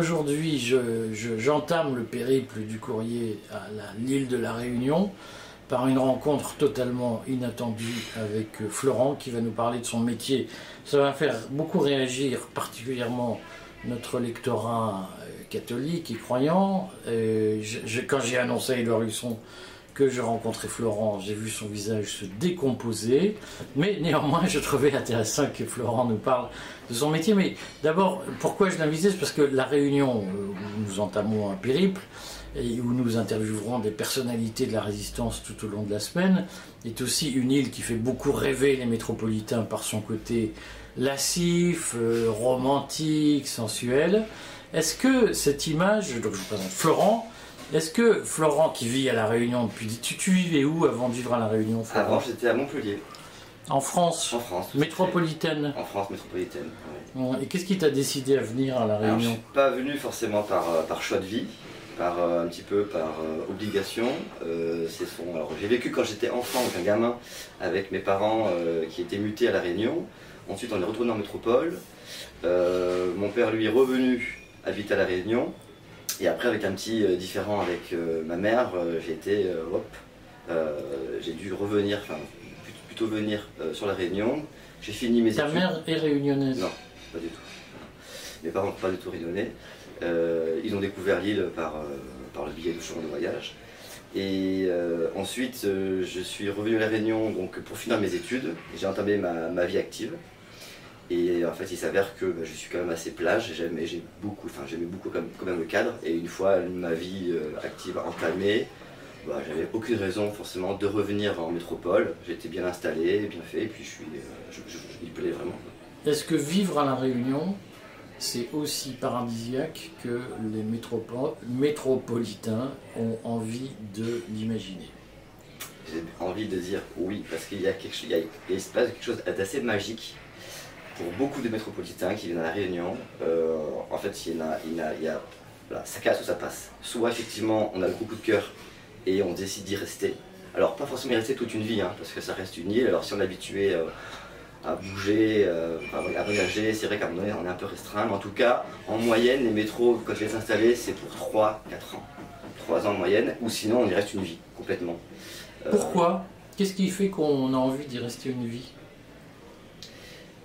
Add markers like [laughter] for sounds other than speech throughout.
Aujourd'hui, je- je- j'entame le périple du courrier à l'île de la Réunion par une rencontre totalement inattendue avec euh, Florent qui va nous parler de son métier. Ça va faire beaucoup réagir, particulièrement notre lectorat euh, catholique et croyant. Euh, quand j'ai annoncé à Édouard Husson que je rencontrais Florent, j'ai vu son visage se décomposer. Mais néanmoins, je trouvais intéressant que Florent nous parle de son métier. Mais d'abord, pourquoi je l'invitais? C'est parce que la réunion euh, où nous entamons un périple et où nous interviewerons des personnalités de la résistance tout au long de la semaine est aussi une île qui fait beaucoup rêver les métropolitains par son côté lascif, euh, romantique, sensuel. Est-ce que cette image, donc je vous présente Florent, est-ce que Florent qui vit à La Réunion depuis... Tu, tu vivais où avant de vivre à La Réunion, Florent Avant, j'étais à Montpellier, En France en France. Métropolitaine. En France métropolitaine. Et qu'est-ce qui t'a décidé à venir à La Alors, je Réunion suis pas venu forcément par, euh, par choix de vie, par euh, un petit peu par euh, obligation. Euh, c'est son. Alors, j'ai vécu quand j'étais enfant, donc un gamin, avec mes parents euh, qui étaient mutés à la Réunion. Ensuite, on est retourné en métropole. Mon père, lui, est revenu habiter à la Réunion. Et après, avec un petit euh, différent avec euh, ma mère, euh, j'ai été, hop, j'ai dû revenir, enfin plutôt- venir sur la Réunion. J'ai fini mes Ta études. mère est réunionnaise Non, pas du tout. Mes parents n'ont pas du tout réunionnais. Ils ont découvert l'île par, par le billet de chemin de voyage. Et ensuite, je suis revenu à La Réunion donc, pour finir mes études. J'ai entamé ma, ma vie active. Et en fait, il s'avère que bah, je suis quand même assez plage. J'aime- et J'ai beaucoup, enfin, j'aimais beaucoup quand même, quand même le cadre. Et une fois ma vie euh, active entamée, bah, j'avais aucune raison forcément de revenir en métropole. J'étais bien installé, bien fait. Et puis, je suis, euh, je, je- je- il me plaît vraiment. Est-ce que vivre à La Réunion, c'est aussi paradisiaque que les métropo- métropolitains ont envie de l'imaginer? J'ai envie de dire oui, parce qu'il y a quelque chose, il, y a- il se passe quelque chose d'assez magique pour beaucoup de métropolitains qui viennent à la Réunion. Euh, en fait, il y a, ça casse ou ça passe. Soit effectivement, on a le coup de cœur et on décide d'y rester. Alors pas forcément y rester toute une vie, hein, parce que ça reste une île. Alors si on est habitué euh, à bouger, euh, à voyager, c'est vrai qu'à un moment donné, on est un peu restreint. Mais en tout cas, en moyenne, les métros, quand je vais s'installer, c'est pour 3-4 ans. 3 ans en moyenne, ou sinon on y reste une vie, complètement. Pourquoi? Qu'est-ce qui fait qu'on a envie d'y rester une vie?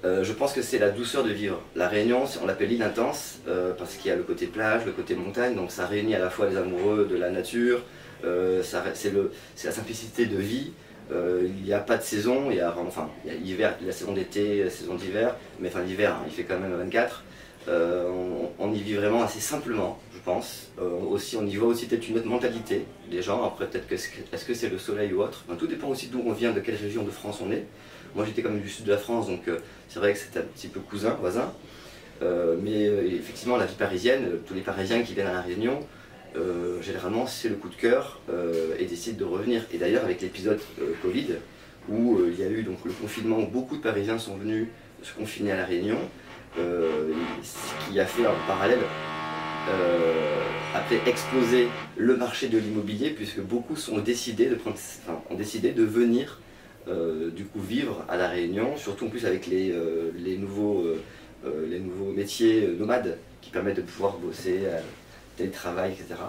Euh, je pense que c'est la douceur de vivre. La Réunion, on l'appelle l'île intense euh, parce qu'il y a le côté plage, le côté montagne, donc ça réunit à la fois les amoureux de la nature, euh, c'est la simplicité de vie. Il n'y a pas de saison, il y a, enfin, il y a la saison d'été, la saison d'hiver, mais enfin l'hiver, hein, il fait quand même 24. Euh, on, y vit vraiment assez simplement, je pense. Aussi, on y voit aussi peut-être une autre mentalité des gens. Après, peut-être que est-ce que c'est le soleil ou autre? Enfin, tout dépend aussi d'où on vient, de quelle région de France on est. Moi, j'étais quand même du sud de la France, donc euh, c'est vrai que c'était un petit peu cousin, voisin. Euh, mais euh, effectivement, la vie parisienne, tous les Parisiens qui viennent à La Réunion, généralement, c'est le coup de cœur et décident de revenir. Et d'ailleurs, avec l'épisode Covid, où il y a eu le confinement, où beaucoup de Parisiens sont venus se confiner à La Réunion, ce qui a fait en parallèle a fait exploser le marché de l'immobilier, puisque beaucoup ont décidé de venir du coup vivre à la Réunion, surtout en plus avec les, euh, les, nouveaux, euh, euh, les nouveaux métiers euh, nomades qui permettent de pouvoir bosser, euh, télétravail, etc.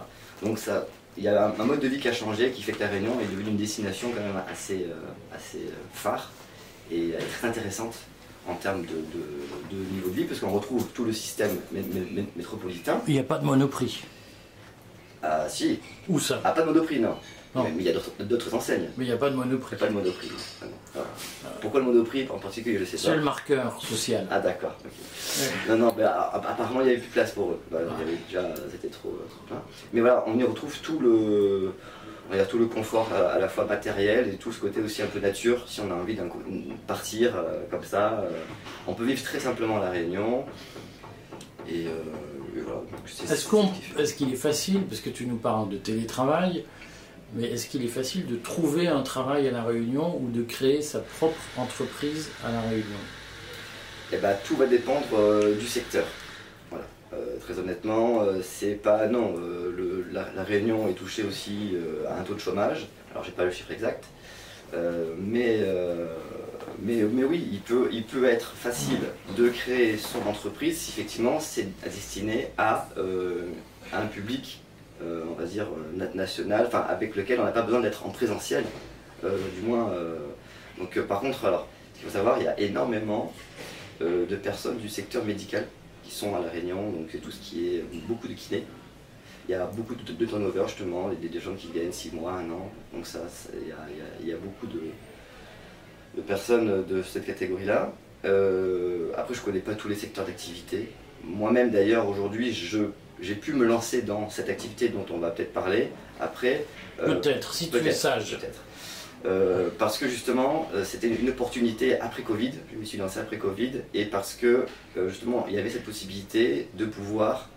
Donc ça, il y a un, un mode de vie qui a changé, qui fait que la Réunion est devenue une destination quand même assez, euh, assez euh, phare et euh, très intéressante en termes de, de- de niveau de vie, parce qu'on retrouve tout le système mé- mé- mé- métropolitain. Il n'y a pas de monoprix. Ah si, Où ça? Ah pas de monoprix non, Non. mais il y a d'autres- enseignes. Mais il n'y a pas de monoprix. Il n'y a pas de monoprix. Ah non. Voilà. Pourquoi le monoprix en particulier, je sais C'est pas. le marqueur social. Ah d'accord. Ouais. Non, non, mais a- apparemment il n'y avait plus de place pour eux. Voilà, il y avait déjà, c'était trop, trop plein. Mais voilà, on y retrouve tout le, on dire tout le confort à, à la fois matériel et tout ce côté aussi un peu nature. Si on a envie d'un coup- partir euh, comme ça, euh, on peut vivre très simplement à la Réunion. Et, euh, et voilà. c'est- c'est est-ce qu'il est facile, parce que tu nous parles de télétravail, mais est-ce qu'il est facile de trouver un travail à La Réunion ou de créer sa propre entreprise à La Réunion? Eh ben, tout va dépendre euh, du secteur. Voilà. Euh, très honnêtement, euh, c'est pas non. la, Réunion est touchée aussi à un taux de chômage. Alors j'ai pas le chiffre exact, mais oui, il peut, il peut être facile de créer son entreprise si effectivement c'est destiné à un public on va dire, euh, national, enfin, avec lequel on n'a pas besoin d'être en présentiel, euh, du moins. donc, par contre, alors, ce faut savoir, il y a énormément de personnes du secteur médical qui sont à La Réunion, donc tout ce qui est beaucoup de kinés. Il y a beaucoup de, turnover justement, des, gens qui viennent 6 mois, 1 an, donc ça, il y, a, beaucoup de, personnes de cette catégorie-là. après, je ne connais pas tous les secteurs d'activité. Moi-même d'ailleurs, aujourd'hui, je j'ai pu me lancer dans cette activité dont on va peut-être parler après. Euh, peut-être, si tu es sage. Peut-être. Euh, parce que justement, euh, c'était une opportunité après Covid, je me suis lancé après Covid, et parce que justement, il y avait cette possibilité de pouvoir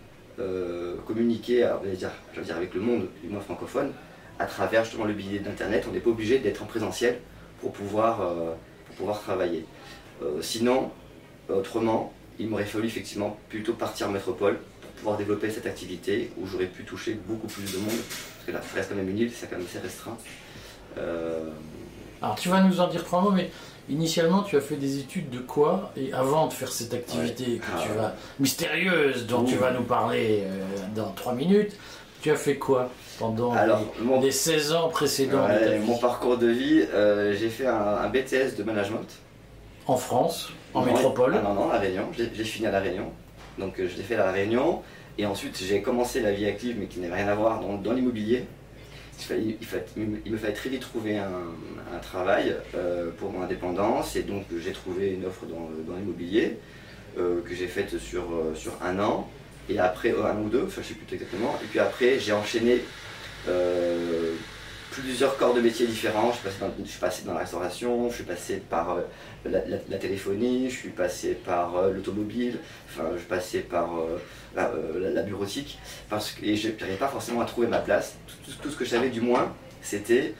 communiquer dire, dire, avec le monde, du moins francophone, à travers justement le billet d'Internet. On n'est pas obligé d'être en présentiel pour pouvoir, pour pouvoir travailler. sinon, autrement, il m'aurait fallu effectivement plutôt partir en métropole pouvoir développer cette activité où j'aurais pu toucher beaucoup plus de monde. Parce que là, ça reste quand même une île, c'est quand même assez restreint. Euh, Alors tu vas nous en dire trois mots, mais initialement tu as fait des études de quoi Et avant de faire cette activité que tu ah. vas, mystérieuse dont tu vas nous parler euh, dans trois minutes, tu as fait quoi pendant les, 16 ans précédents Mon parcours de vie, euh, j'ai fait un, BTS de management. En France, en métropole Non, non, à Réunion. J'ai fini à La Réunion. Donc euh, je l'ai fait à La Réunion. Et ensuite, j'ai commencé la vie active, mais qui n'avait rien à voir dans, l'immobilier. Il, me fallait très vite trouver un, travail euh, pour mon indépendance. Et donc, j'ai trouvé une offre dans, l'immobilier euh, que j'ai faite sur, sur un an. Et après, un ou deux, enfin, je ne sais plus exactement. Et puis après, j'ai enchaîné plusieurs corps de métiers différents. Je suis, passé dans, la restauration, je suis passé par euh, la, téléphonie, je suis passé par euh, l'automobile, enfin, je suis passé par euh, la, bureautique, et je n'arrivais pas forcément à trouver ma place. Tout, ce que je savais du moins, c'était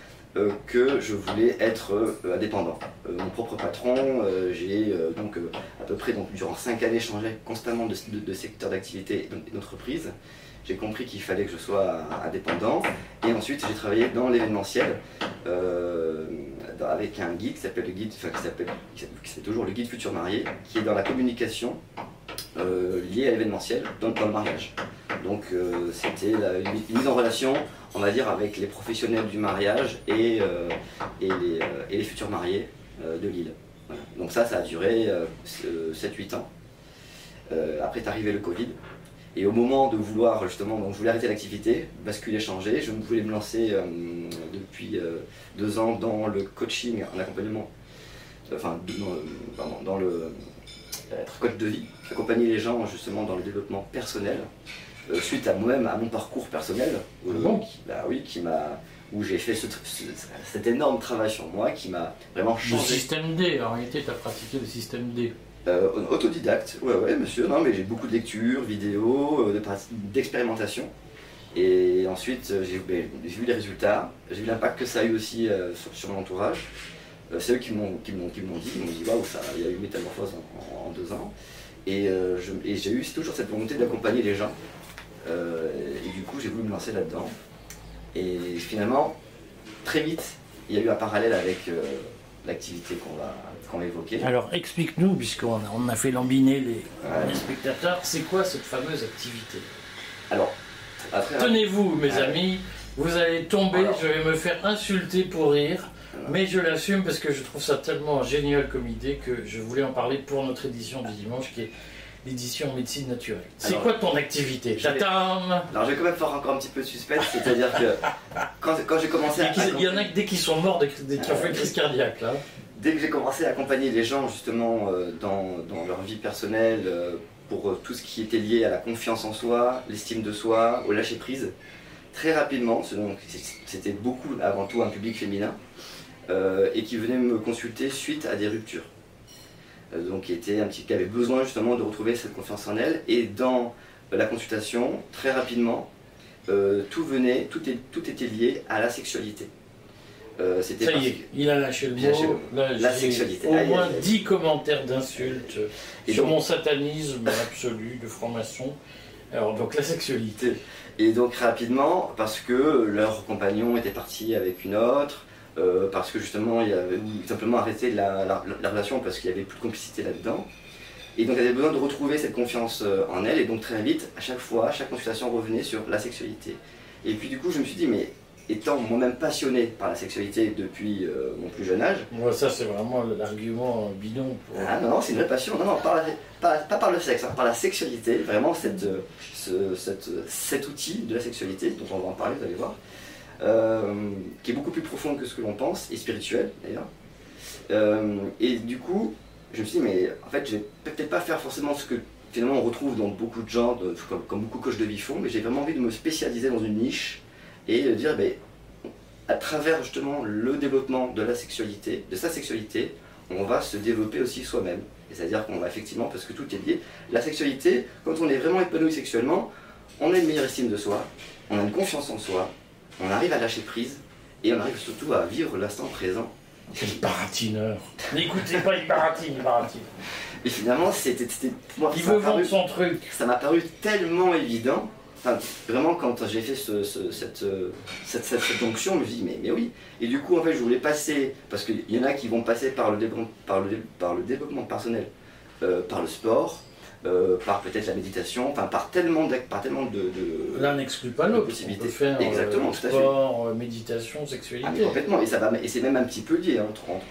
que je voulais être indépendant. mon propre patron, j'ai donc à peu près donc, durant 5 années changé constamment de, de secteur d'activité et d'entreprise j'ai compris qu'il fallait que je sois indépendant. Et ensuite, j'ai travaillé dans l'événementiel euh, avec un guide qui s'appelle le guide, qui s'appelle, toujours le guide futur marié, qui est dans la communication euh, liée à l'événementiel dans, le mariage. Donc euh, c'était une, mise en relation, on va dire, avec les professionnels du mariage et, et, les, et les, futurs mariés de l'île. Donc ça, ça a duré 7-8 ans. après est arrivé le Covid. Et au moment de vouloir justement, donc je voulais arrêter l'activité, basculer, changer, je voulais me lancer euh, depuis euh, deux ans dans le coaching en accompagnement, enfin dans, dans le être coach de vie, accompagner les gens justement dans le développement personnel, euh, suite à moi-même, à mon parcours personnel, bon? qui, bah oui, qui m'a où j'ai fait cet énorme travail sur moi qui m'a vraiment changé. Le système D, en réalité, tu as pratiqué le système D. Euh, autodidacte, ouais, ouais, monsieur. Non, mais j'ai beaucoup de lectures, vidéos, euh, d'expérimentation. Et ensuite, euh, ben, j'ai vu les résultats, j'ai vu l'impact que ça a eu aussi sur, mon entourage. c'est eux qui m'ont dit, ils m'ont dit, waouh, il y a eu une métamorphose en, deux ans. Et, j'ai eu toujours cette volonté d'accompagner les gens. et du coup, j'ai voulu me lancer là-dedans. Et finalement, très vite, il y a eu un parallèle avec l'activité qu'on va, qu'on. Alors explique-nous, puisqu'on a, on a fait lambiner les, spectateurs, c'est quoi cette fameuse activité? Alors, tenez-vous mes amis, vous allez tomber, je vais me faire insulter pour rire. Mais je l'assume parce que je trouve ça tellement génial comme idée que je voulais en parler pour notre édition du dimanche qui est l'édition médecine naturelle. C'est quoi ton activité? J'attends Alors je vais quand même faire encore un petit peu de suspense, c'est-à-dire que [laughs] quand, quand j'ai commencé à. Il y en a dès qu'ils sont morts, dès, qu'ils ont fait une crise cardiaque là. Dès que j'ai commencé à accompagner les gens justement euh, dans, leur vie personnelle, euh, pour euh, tout ce qui était lié à la confiance en soi, l'estime de soi, au lâcher prise, très rapidement, c'était beaucoup avant tout un public féminin, et qui venait me consulter suite à des ruptures. Donc qui, était un petit, qui avait besoin justement de retrouver cette confiance en elle. Et dans la consultation, très rapidement, tout venait, tout était lié à la sexualité. Euh, Ça y est, il a lâché le mot. la sexualité. Au moins 10 commentaires d'insultes sur mon satanisme absolu de franc-maçon. Alors, donc la sexualité. Et donc rapidement, parce que leur compagnon était parti avec une autre, euh, parce que justement, il avait simplement arrêté la, la- la relation parce qu'il n'y avait plus de complicité là-dedans. Et donc, elle avait besoin de retrouver cette confiance euh, en elle, et donc très vite, à chaque fois, à chaque consultation revenait sur la sexualité. Et puis, du coup, je me suis dit, mais étant moi-même passionné par la sexualité depuis euh, mon plus jeune âge, Moi, ça, c'est vraiment l'argument bidon pour. ah non, non, c'est une vraie passion. Non, non, pas, pas, pas par le sexe, hein, par la sexualité. Vraiment, cette, euh, ce- cette, euh, cet outil de la sexualité, dont on va en parler, vous allez voir, euh, qui est beaucoup plus profond que ce que l'on pense, et spirituel d'ailleurs. Euh, et du coup, je me suis dit, mais en fait, je vais peut-être pas faire forcément ce que finalement on retrouve dans beaucoup de gens, de- comme, comme beaucoup de coachs de vie font, mais j'ai vraiment envie de me spécialiser dans une niche et de dire, ben, à travers justement le développement de la sexualité, de sa sexualité, on va se développer aussi soi-même. Et C'est-à-dire qu'on va effectivement, parce que tout est lié, la sexualité, quand on est vraiment épanoui sexuellement, on a une meilleure estime de soi, on a une confiance en soi, on arrive à lâcher prise et on arrive surtout à vivre l'instant présent. Quel baratineur N'écoutez pas, il baratine, il baratine. Et finalement, c'était Il veut vendre son truc. ça m'a paru tellement évident. Vraiment, quand j'ai fait euh, cette, cette, onction, je me suis dit, mais, mais oui. Et du coup, en fait, je voulais passer, parce qu'il y en a qui vont passer par le, par le, par le développement personnel, euh, par le sport, euh, par peut-être la méditation, enfin, par tellement, d'ac- par tellement de. de- L'un n'exclut pas l'autre. On possibilité. peut faire euh, Exactement, à fait. sport, euh, méditation, Ah, sexualité. complètement, et, ça va, et c'est même un petit peu lié hein, entre, entre.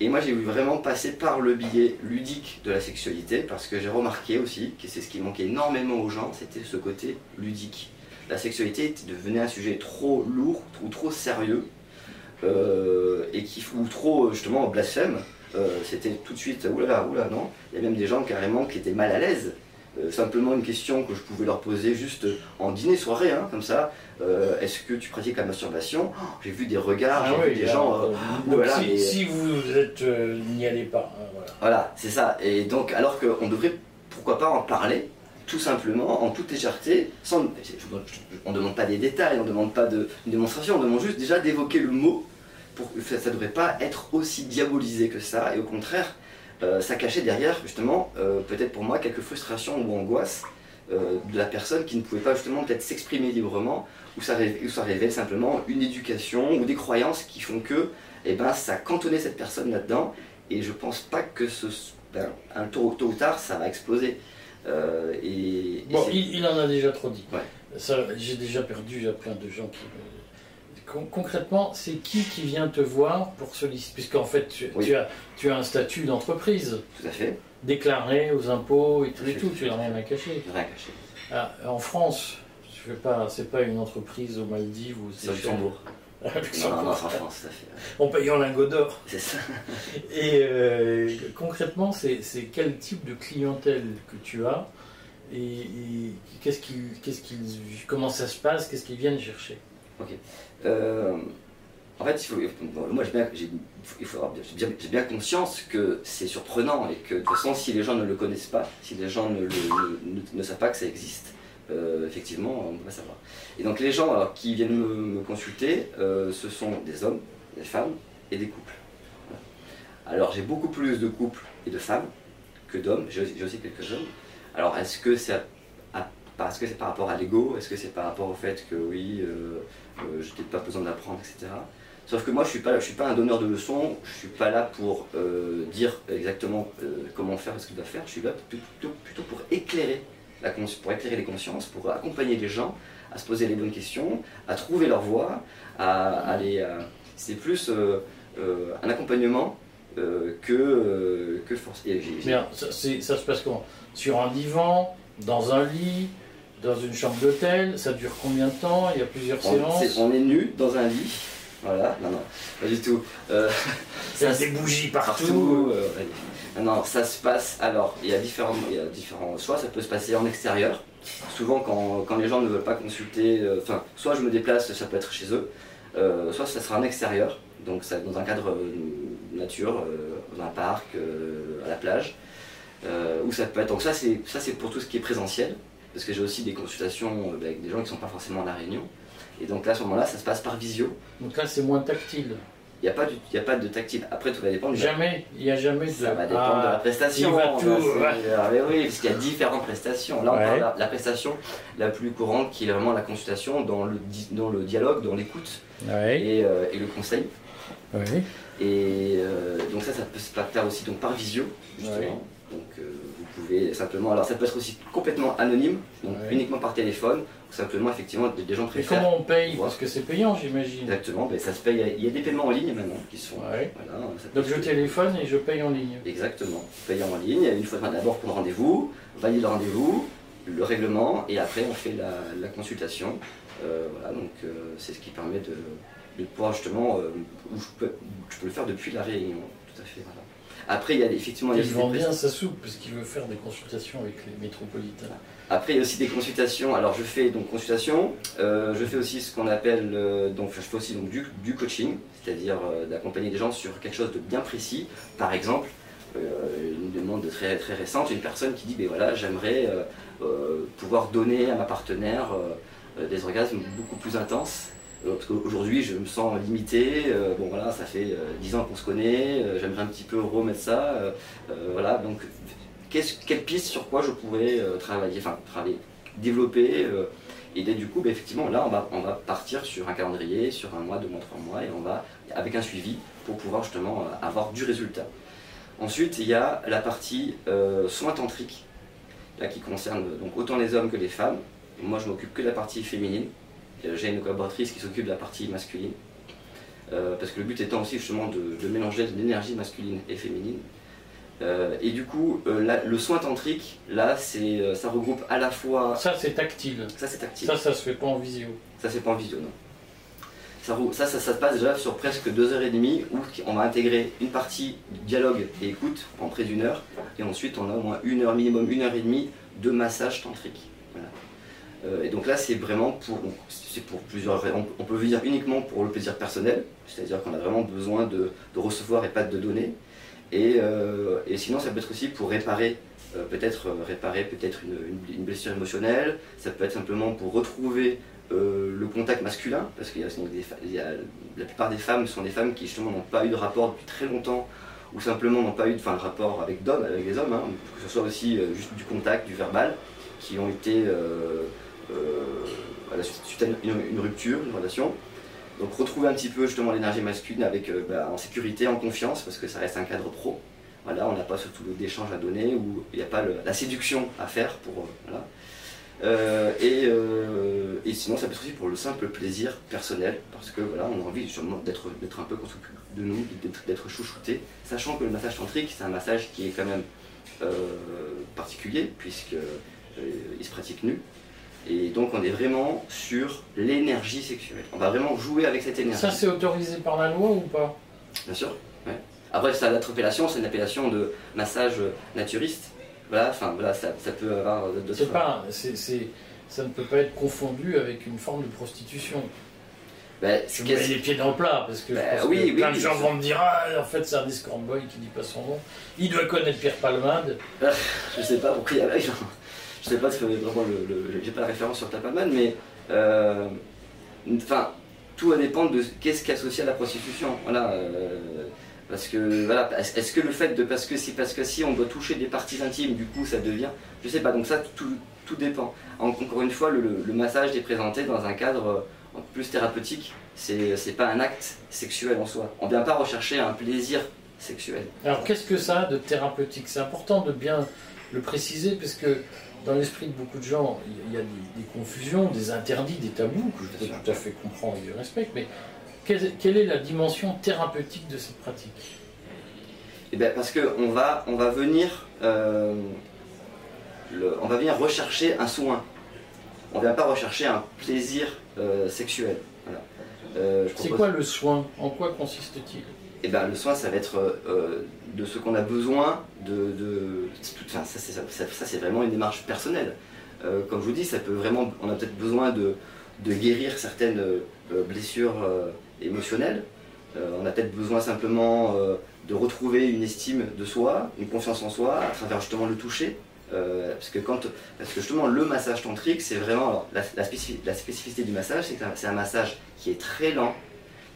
Et moi j'ai voulu vraiment passer par le biais ludique de la sexualité parce que j'ai remarqué aussi que c'est ce qui manquait énormément aux gens, c'était ce côté ludique. La sexualité devenait un sujet trop lourd ou trop sérieux euh, et qui, ou trop justement blasphème. Euh, c'était tout de suite oulala, oulala, non. Il y a même des gens carrément qui étaient mal à l'aise. Euh, simplement une question que je pouvais leur poser juste en dîner soirée, hein, comme ça. Euh, Est-ce que tu pratiques la masturbation? Oh, J'ai vu des regards, Ah j'ai oui, vu des gens. euh, donc voilà, si, mais- si vous êtes, n'y allez pas. hein, voilà. Voilà, c'est ça. Et donc, alors qu'on devrait, pourquoi pas en parler, tout simplement, en toute légèreté, sans, je- je- on ne demande pas des détails, on ne demande pas de, une démonstration, on demande juste déjà d'évoquer le mot. Pour, ça ne devrait pas être aussi diabolisé que ça, et au contraire, euh, ça cachait derrière, justement, euh, peut-être pour moi, quelques frustrations ou angoisses euh, de la personne qui ne pouvait pas justement peut-être s'exprimer librement, ou ça, révèle, ou ça révèle simplement une éducation ou des croyances qui font que eh ben, ça cantonnait cette personne là-dedans, et je pense pas que ce, ben, un tôt, tôt ou tard ça va exploser. Et, et Bon, il, il en a déjà trop dit. Ouais. J'ai déjà perdu a plein de gens qui. Me- Con- concrètement, c'est qui qui vient te voir pour solliciter? Puisqu'en fait, tu, Oui. tu as, tu as un statut d'entreprise tout à fait, déclaré aux impôts et tout et tout, tu n'as rien à cacher. rien caché. Ah, en France, je fais pas, c'est pas une entreprise aux Maldives ou C'est au Luxembourg. [laughs] À Non, non, non, en France, tout à fait. En payant lingot d'or. C'est ça. [laughs] Et euh, concrètement, c'est quel type de clientèle que tu as? Et, et qu'est-ce qu'ils, qu'est-ce qu'ils, comment ça se passe, qu'est-ce qu'ils viennent chercher? Euh, en fait, il faut, moi j'ai bien, conscience que c'est surprenant et que de toute façon, si les gens ne le connaissent pas, si les gens ne, ne- savent pas que ça existe, euh, effectivement, on ne peut pas savoir. Et donc les gens qui viennent me, consulter, euh, ce sont des hommes, des femmes et des couples. Alors j'ai beaucoup plus de couples et de femmes que d'hommes, j'ai aussi, quelques hommes. Alors est-ce que c'est parce que c'est par rapport à l'ego Est-ce que c'est par rapport au fait que oui, euh, euh, j'ai peut-être pas besoin d'apprendre, etc. Sauf que moi, je suis pas, je suis pas un donneur de leçons. Je suis pas là pour euh, dire exactement comment faire, ce qu'il doit faire. Je suis là plutôt, pour éclairer la pour éclairer les consciences, pour accompagner les gens à se poser les bonnes questions, à trouver leur voie, à aller. C'est plus un accompagnement que que force. et ça, ça se passe comment? Sur un divan, dans un lit, dans une chambre d'hôtel, ça dure combien de temps? Il y a plusieurs on, séances on est nu dans un lit. Voilà, non, non, pas du tout. Euh, [laughs] ça, des bougies partout. partout. euh, ouais. Ah Non, ça se passe. Alors, il y a différents, il y a différents choix. Ça peut se passer en extérieur. Souvent, quand, quand les gens ne veulent pas consulter, euh, enfin, soit je me déplace, ça peut être chez eux, euh, soit ça sera en extérieur, donc ça, dans un cadre nature, dans un parc, à la plage, ou ça peut être. Donc ça, c'est ça, c'est pour tout ce qui est présentiel, parce que j'ai aussi des consultations euh, avec des gens qui ne sont pas forcément à la Réunion. Et donc là, à ce moment-là, ça se passe par visio. Donc là, c'est moins tactile. Il n'y a, pas du- il y a pas de tactile. Après, tout va dépendre Jamais, il n'y a jamais de. ça va dépendre de la Ah, prestation. il va tout, ouais. ah, mais oui, parce qu'il y a différentes prestations. Là, on Ouais. parle de la, la prestation la plus courante qui est vraiment la consultation dans le, di- dans le dialogue, dans l'écoute ouais. et, euh, et le conseil. Et euh, donc ça, ça peut se faire aussi donc par visio, justement. Donc euh, vous pouvez simplement, alors ça peut être aussi complètement anonyme, donc Ouais. uniquement par téléphone, ou simplement effectivement des, gens préfèrent. comment on paye. Parce que c'est payant, j'imagine. Exactement, ben, ça se paye, il y a des paiements en ligne maintenant qui sont... Ouais. Voilà, Donc je téléphone et je paye en ligne. Exactement, payant en ligne, une fois d'abord pour le rendez-vous, valider le rendez-vous, le règlement, et après on fait la, la consultation. Euh, voilà, donc euh, c'est ce qui permet de, de pouvoir justement, où je peux, je peux le faire depuis la réunion, tout à fait. Voilà. Après, il y a effectivement il vend bien sa soupe parce qu'il veut faire des consultations avec les métropolitains. Après, il y a aussi des consultations. Alors, je fais donc consultation. euh, je fais aussi ce qu'on appelle euh, donc je fais aussi donc du, du coaching, c'est-à-dire euh, d'accompagner des gens sur quelque chose de bien précis. Par exemple, euh, une demande très très récente, une personne qui dit ben voilà, j'aimerais pouvoir donner à ma partenaire des orgasmes beaucoup plus intenses. Euh, Parce qu'aujourd'hui, je me sens limité. euh, bon, voilà, ça fait euh, 10 ans qu'on se connaît. euh, J'aimerais un petit peu remettre ça. euh, euh, voilà, donc quelle piste sur quoi je pourrais euh, travailler, enfin travailler, développer. euh, et dès du coup, bah, effectivement, là, on va, on va partir sur un calendrier, sur un mois, deux mois, trois mois, et on va avec un suivi pour pouvoir justement euh, avoir du résultat. Ensuite, il y a la partie euh, soins tantriques, là qui concerne donc autant les hommes que les femmes. Moi, je m'occupe que de la partie féminine. J'ai une collaboratrice qui s'occupe de la partie masculine. Euh, parce que le but étant aussi justement de, de mélanger l'énergie masculine et féminine. Euh, et du coup, euh, le soin tantrique, là, c'est, ça regroupe à la fois. Ça, c'est tactile. Ça, c'est tactile. Ça, ça se fait pas en visio. Ça, c'est pas en visio, non. Ça, ça, ça se passe déjà sur presque deux heures et demie où on va intégrer une partie dialogue et écoute en près d'une heure. Et ensuite, on a au moins une heure minimum, une heure et demie de massage tantrique. Voilà. Euh, et donc là, c'est vraiment pour, c'est pour plusieurs raisons. On peut venir uniquement pour le plaisir personnel, c'est-à-dire qu'on a vraiment besoin de, recevoir et pas de donner. Et, euh, et sinon, ça peut être aussi pour réparer, euh, peut-être réparer peut-être une, blessure émotionnelle. Ça peut être simplement pour retrouver le contact masculin, parce a- la plupart des femmes sont des femmes qui justement n'ont pas eu de rapport depuis très longtemps, ou simplement n'ont pas eu de rapport avec d'hommes, avec les hommes, hein, que ce soit aussi juste du contact, du verbal, qui ont été euh, suite à une, rupture, une relation. Donc retrouver un petit peu justement l'énergie masculine avec euh, bah, en sécurité, en confiance, parce que ça reste un cadre pro. Voilà, on n'a pas surtout d'échange à donner, ou il n'y a pas la séduction à faire pour. euh, voilà. Et, et sinon, ça peut être aussi pour le simple plaisir personnel, parce que voilà, on a envie justement d'être un peu qu'on de nous, d'être- chouchouté, sachant que le massage tantrique, c'est un massage qui est quand même particulier, puisque euh, il se pratique nu. Et donc, on est vraiment sur l'énergie sexuelle. On va vraiment jouer avec cette énergie. Ça, c'est autorisé par la loi ou pas? Bien sûr. ouais. Après, ça, notre appellation, c'est une appellation de massage naturiste. Voilà, enfin, voilà, ça, ça peut avoir d'autres. Pas, c'est, c'est- ça ne peut pas être confondu avec une forme de prostitution. Ben, Je mets est- les pieds dans le plat parce que, je pense oui, que oui, plein de gens vont me dire ah en fait c'est un discord boy qui dit pas son nom. Il doit connaître Pierre Palmade. Je sais pas pourquoi il y a. Je sais pas que vraiment le. le- J'ai pas la référence sur Tapalman, mais. euh, Enfin, tout va dépendre de qu'est-ce associé à la prostitution. Voilà. euh, parce que voilà, est-ce que le fait de parce que si parce que si on doit toucher des parties intimes, du coup ça devient, je sais pas. Donc ça tout, tout dépend. En- encore une fois, le, massage est présenté dans un cadre euh, plus thérapeutique. C'est pas un acte sexuel en soi. On vient pas rechercher un plaisir sexuel. Alors qu'est-ce que ça a de thérapeutique? C'est important de bien le préciser parce que dans l'esprit de beaucoup de gens, il y a des, des confusions, des interdits, des tabous que je peux Bien tout à fait comprendre et respecte. Mais quelle, quelle est la dimension thérapeutique de cette pratique? Eh ben, parce qu'on va, on va venir, euh, le- on va venir rechercher un soin. On ne vient pas rechercher un plaisir euh, sexuel. Voilà. Euh, C'est propose- quoi le soin? En quoi consiste-t-il? Eh ben, le soin, ça va être euh, de ce qu'on a besoin de. enfin, ça, c'est, ça, ça, c'est vraiment une démarche personnelle. Euh, comme je vous dis, ça peut vraiment, on a peut-être besoin de, de guérir certaines euh, blessures euh, émotionnelles. Euh, on a peut-être besoin simplement euh, de retrouver une estime de soi, une confiance en soi, à travers justement le toucher. Euh, parce, que quand, parce que justement, le massage tantrique, c'est vraiment. la, la spécifi- la spécificité du massage, c'est que c'est un massage qui est très lent,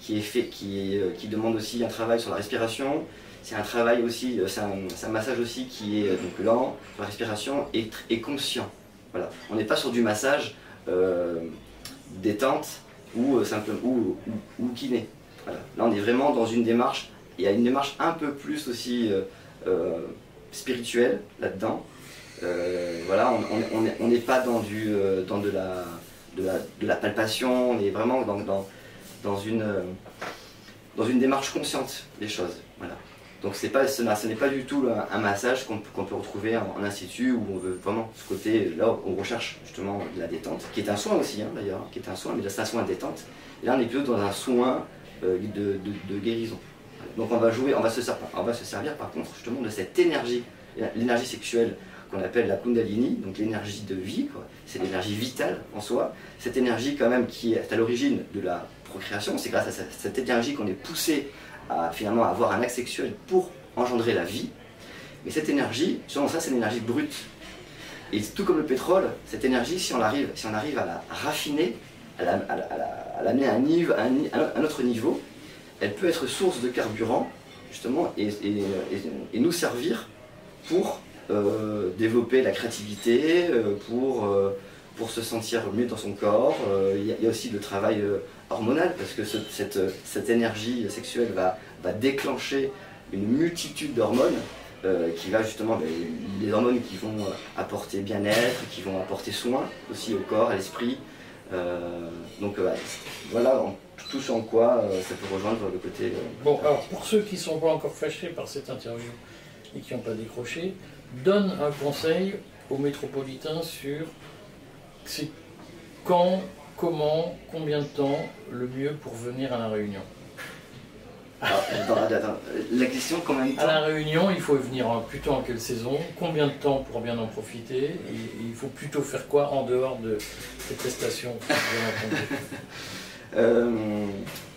qui, est fait, euh, qui demande aussi un travail sur la respiration. C'est un travail aussi, euh, c'est un, massage aussi qui est euh, donc lent, la respiration et, et conscient. Voilà. On n'est pas sur du massage détente ou, euh, simple, ou, kiné. Là, on est vraiment dans une démarche, il y a une démarche un peu plus aussi spirituelle là-dedans. voilà, on n'est pas dans, du, dans de, la, palpation, on est vraiment dans, dans une, dans une démarche consciente des choses. Voilà. Donc pas, ce, n'est pas du tout un massage qu'on peut retrouver en, institut où on veut vraiment ce côté, là on recherche justement de la détente, qui est un soin aussi hein, d'ailleurs, qui est un soin, mais c'est un soin de détente. Là on est plutôt dans un soin euh, de, guérison. Donc on va jouer, on va, se, on va se servir par contre justement de cette énergie, l'énergie sexuelle qu'on appelle la Kundalini, donc l'énergie de vie, c'est l'énergie vitale en soi, cette énergie quand même qui est à l'origine de la procréation, c'est grâce à cette énergie qu'on est poussé à finalement avoir un acte sexuel pour engendrer la vie. Mais cette énergie, selon ça, c'est une énergie brute. Et tout comme le pétrole, cette énergie, si on arrive, si on arrive à la raffiner, à l'amener à, un, autre niveau, elle peut être source de carburant, justement, et, nous servir pour euh, développer la créativité, euh, pour, euh, pour se sentir mieux dans son corps. Il y, a aussi le travail hormonale, parce que cette, énergie sexuelle va, déclencher une multitude d'hormones euh, qui va justement, ben, les hormones qui vont euh, apporter bien-être, qui vont apporter soin aussi au corps, à l'esprit. Euh, donc voilà tout ce en quoi ça peut rejoindre le côté. bon, alors pour ceux qui ne sont pas encore fâchés par cette interview et qui n'ont pas décroché, donne un conseil aux métropolitains sur quand comment, combien de temps le mieux pour venir à la réunion ah, La question, combien de temps À la réunion, il faut venir plutôt en quelle saison Combien de temps pour bien en profiter Et il faut plutôt faire quoi en dehors de ces prestations [laughs] euh,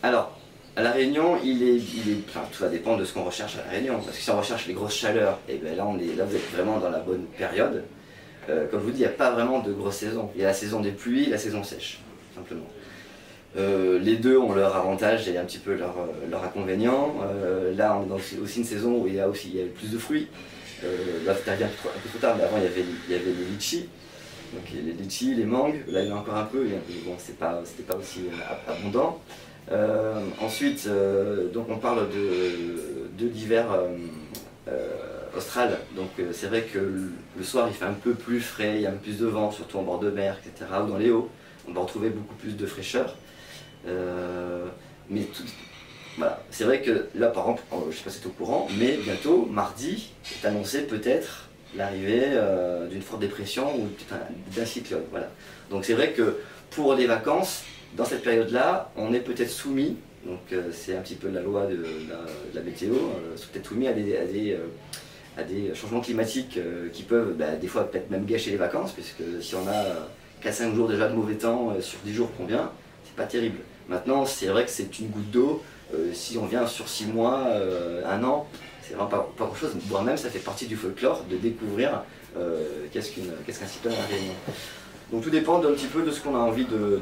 Alors, à la Réunion, il est, il est, enfin, tout va dépendre de ce qu'on recherche à la Réunion. Parce que si on recherche les grosses chaleurs, et eh bien là, on est, là, vous êtes vraiment dans la bonne période. Euh, comme je vous dis, il n'y a pas vraiment de grosse saison. Il y a la saison des pluies la saison sèche simplement. Euh, les deux ont leur avantage et un petit peu leur, euh, leur inconvénient. Là, on est dans aussi une saison où il y a aussi plus de fruits. là, tu arrives un peu, trop, tard, mais avant, il y avait, il y avait les litchis. Donc les litchis, les mangues, là il y en a encore un peu, mais bon, c'était pas, pas aussi abondant. ensuite, donc on parle de, d'hiver donc c'est vrai que le soir il fait un peu plus frais, il y a un peu plus de vent, surtout en bord de mer, etc., ou dans les hauts on va retrouver beaucoup plus de fraîcheur. Euh, mais c'est vrai que là, par exemple, je ne sais pas si c'est au courant, mais bientôt, mardi, est annoncé peut-être l'arrivée euh, d'une forte dépression ou d'un cyclone. Voilà. Donc c'est vrai que pour les vacances, dans cette période-là, on est peut-être soumis, donc euh, c'est un petit peu la loi de, la, météo, peut-être soumis à des, changements climatiques qui peuvent bah, des fois peut-être même gâcher les vacances, puisque si on a qu'à 5 jours déjà de mauvais temps euh, sur 10 jours qu'on vient, c'est pas terrible. Maintenant, c'est vrai que c'est une goutte d'eau. Euh, si on vient sur 6 mois, euh, un an, c'est vraiment pas, pas grand-chose. Moi-même, ça fait partie du folklore de découvrir qu'est-ce qu'un cyclone à la Réunion. Donc tout dépend un petit peu de ce qu'on a envie de,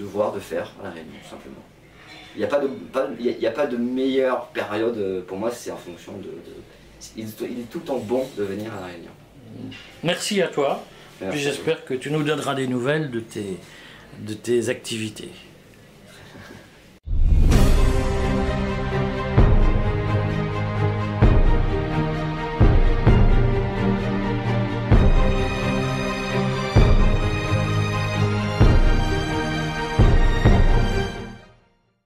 voir, de faire à la Réunion, tout simplement. Il n'y a, de, a, pas de meilleure période, pour moi, c'est en fonction de... il, est tout le temps bon de venir à la Réunion. Merci à toi. Puis j'espère que tu nous donneras des nouvelles de tes, de tes activités.